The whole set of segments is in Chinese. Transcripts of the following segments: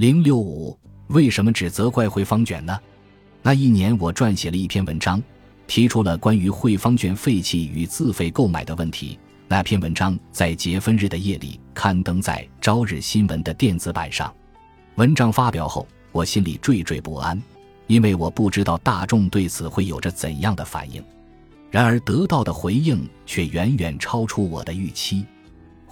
零六五，为什么只责怪汇方卷呢？那一年我撰写了一篇文章，提出了关于汇方卷废弃与自费购买的问题。那篇文章在结婚日的夜里刊登在《朝日新闻》的电子版上。文章发表后，我心里惴惴不安，因为我不知道大众对此会有着怎样的反应。然而得到的回应却远远超出我的预期。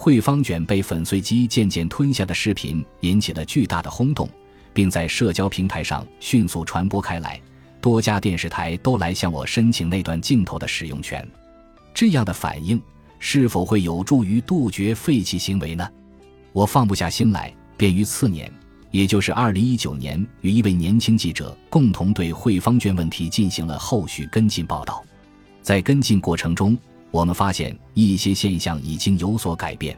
汇方卷被粉碎机渐渐吞下的视频引起了巨大的轰动，并在社交平台上迅速传播开来。多家电视台都来向我申请那段镜头的使用权。这样的反应。是否会有助于杜绝废弃行为呢？我放不下心来，便于次年，也就是二零一九年，与一位年轻记者共同对汇方卷问题进行了后续跟进报道。在跟进过程中，我们发现一些现象已经有所改变。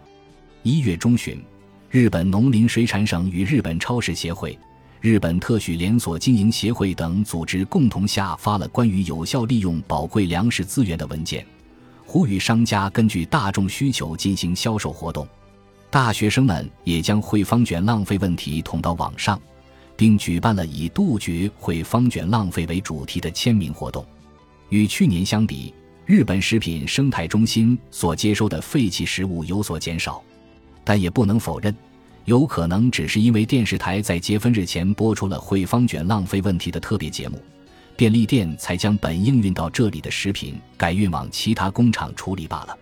一月中旬，日本农林水产省与日本超市协会、日本特许连锁经营协会等组织共同下发了关于有效利用宝贵粮食资源的文件。呼吁商家根据大众需求进行销售活动，大学生们也将汇方卷浪费问题捅到网上，并举办了以杜绝汇方卷浪费为主题的签名活动。与去年相比，日本食品生态中心所接收的废弃食物有所减少，但也不能否认，有可能只是因为电视台在结婚日前播出了汇方卷浪费问题的特别节目。便利店才将本应运到这里的食品改运往其他工厂处理罢了。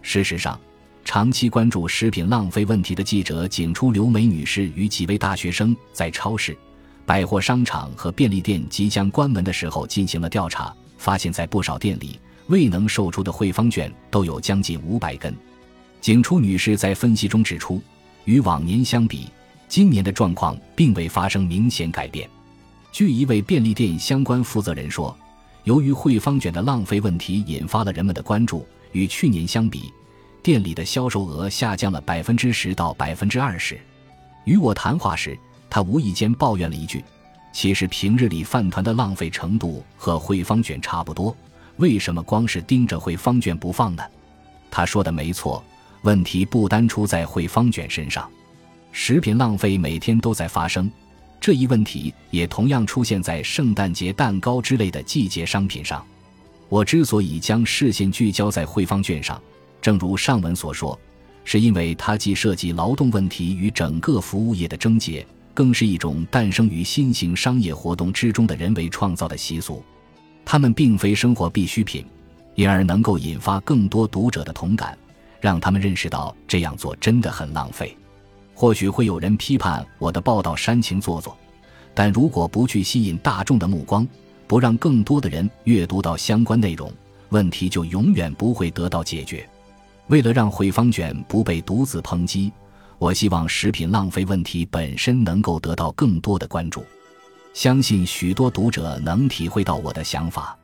事实上，长期关注食品浪费问题的记者景初刘梅女士与几位大学生在超市、百货商场和便利店即将关门的时候进行了调查，发现，在不少店里未能售出的汇方卷都有将近五百根。景初女士在分析中指出，与往年相比，今年的状况并未发生明显改变。据一位便利店相关负责人说，由于汇方卷的浪费问题引发了人们的关注，与去年相比，店里的销售额下降了百分之十到百分之二十。与我谈话时，他无意间抱怨了一句：“其实平日里饭团的浪费程度和汇方卷差不多，为什么光是盯着汇方卷不放呢？”他说的没错，问题不单出在汇方卷身上，食品浪费每天都在发生。这一问题也同样出现在圣诞节蛋糕之类的季节商品上。我之所以将视线聚焦在汇方卷上，正如上文所说，是因为它既涉及劳动问题与整个服务业的症结，更是一种诞生于新型商业活动之中的人为创造的习俗。它们并非生活必需品，因而能够引发更多读者的同感，让他们认识到这样做真的很浪费。或许会有人批判我的报道煽情做作，但如果不去吸引大众的目光，不让更多的人阅读到相关内容，问题就永远不会得到解决。为了让汇方卷不被独自抨击，我希望食品浪费问题本身能够得到更多的关注。相信许多读者能体会到我的想法。